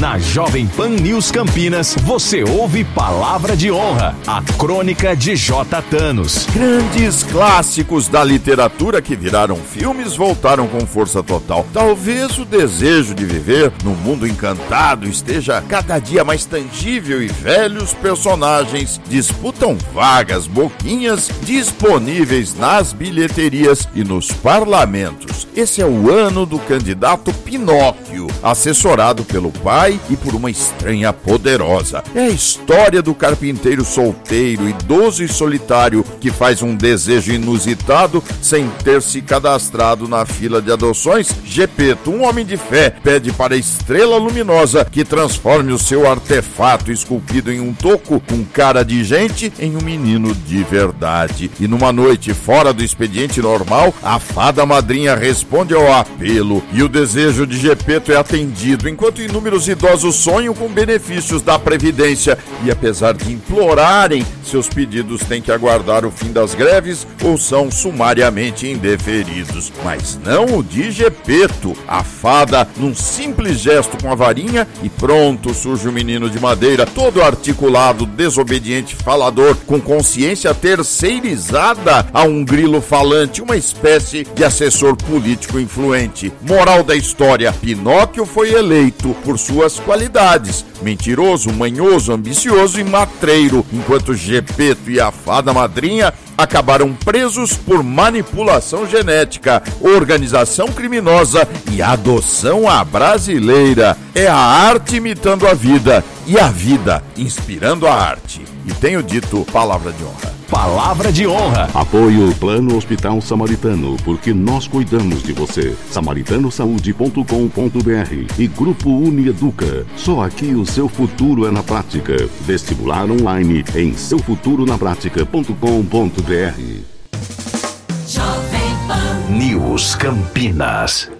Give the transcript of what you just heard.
Na Jovem Pan News Campinas, você ouve Palavra de Honra, a crônica de J. Thanos. Grandes clássicos da literatura que viraram filmes voltaram com força total. Talvez o desejo de viver num mundo encantado esteja cada dia mais tangível e velhos personagens disputam vagas boquinhas disponíveis nas bilheterias e nos parlamentos. Esse é o ano do candidato Pinóquio, assessorado pelo pai e por uma estranha poderosa. É a história do carpinteiro solteiro, idoso e solitário que faz um desejo inusitado sem ter se cadastrado na fila de adoções. Gepeto, um homem de fé, pede para a estrela luminosa que transforme o seu artefato esculpido em um toco com cara de gente em um menino de verdade. E numa noite fora do expediente normal, a fada madrinha responde ao apelo e o desejo de Gepeto é atendido, enquanto inúmeros idosos sonham com benefícios da Previdência e, apesar de implorarem, seus pedidos têm que aguardar o fim das greves ou são sumariamente indeferidos. Mas não o de Gepeto, a fada, num simples gesto com a varinha e pronto surge o menino de madeira, todo articulado, desobediente, falador, com consciência terceirizada a um grilo falante, uma espécie de assessor político influente. Moral da história: Pinóquio foi eleito por suas qualidades: mentiroso, manhoso, ambicioso e matreiro, enquanto Gepeto e a fada madrinha acabaram presos por manipulação genética, organização criminosa e adoção à brasileira. É a arte imitando a vida e a vida inspirando a arte. E tenho dito palavra de honra. Palavra de Honra. Apoio Plano Hospital Samaritano, porque nós cuidamos de você. samaritanosaúde.com.br e Grupo Unieduca. Só aqui o seu futuro é na prática. Vestibular online em seufuturonaprática.com.br. News Campinas.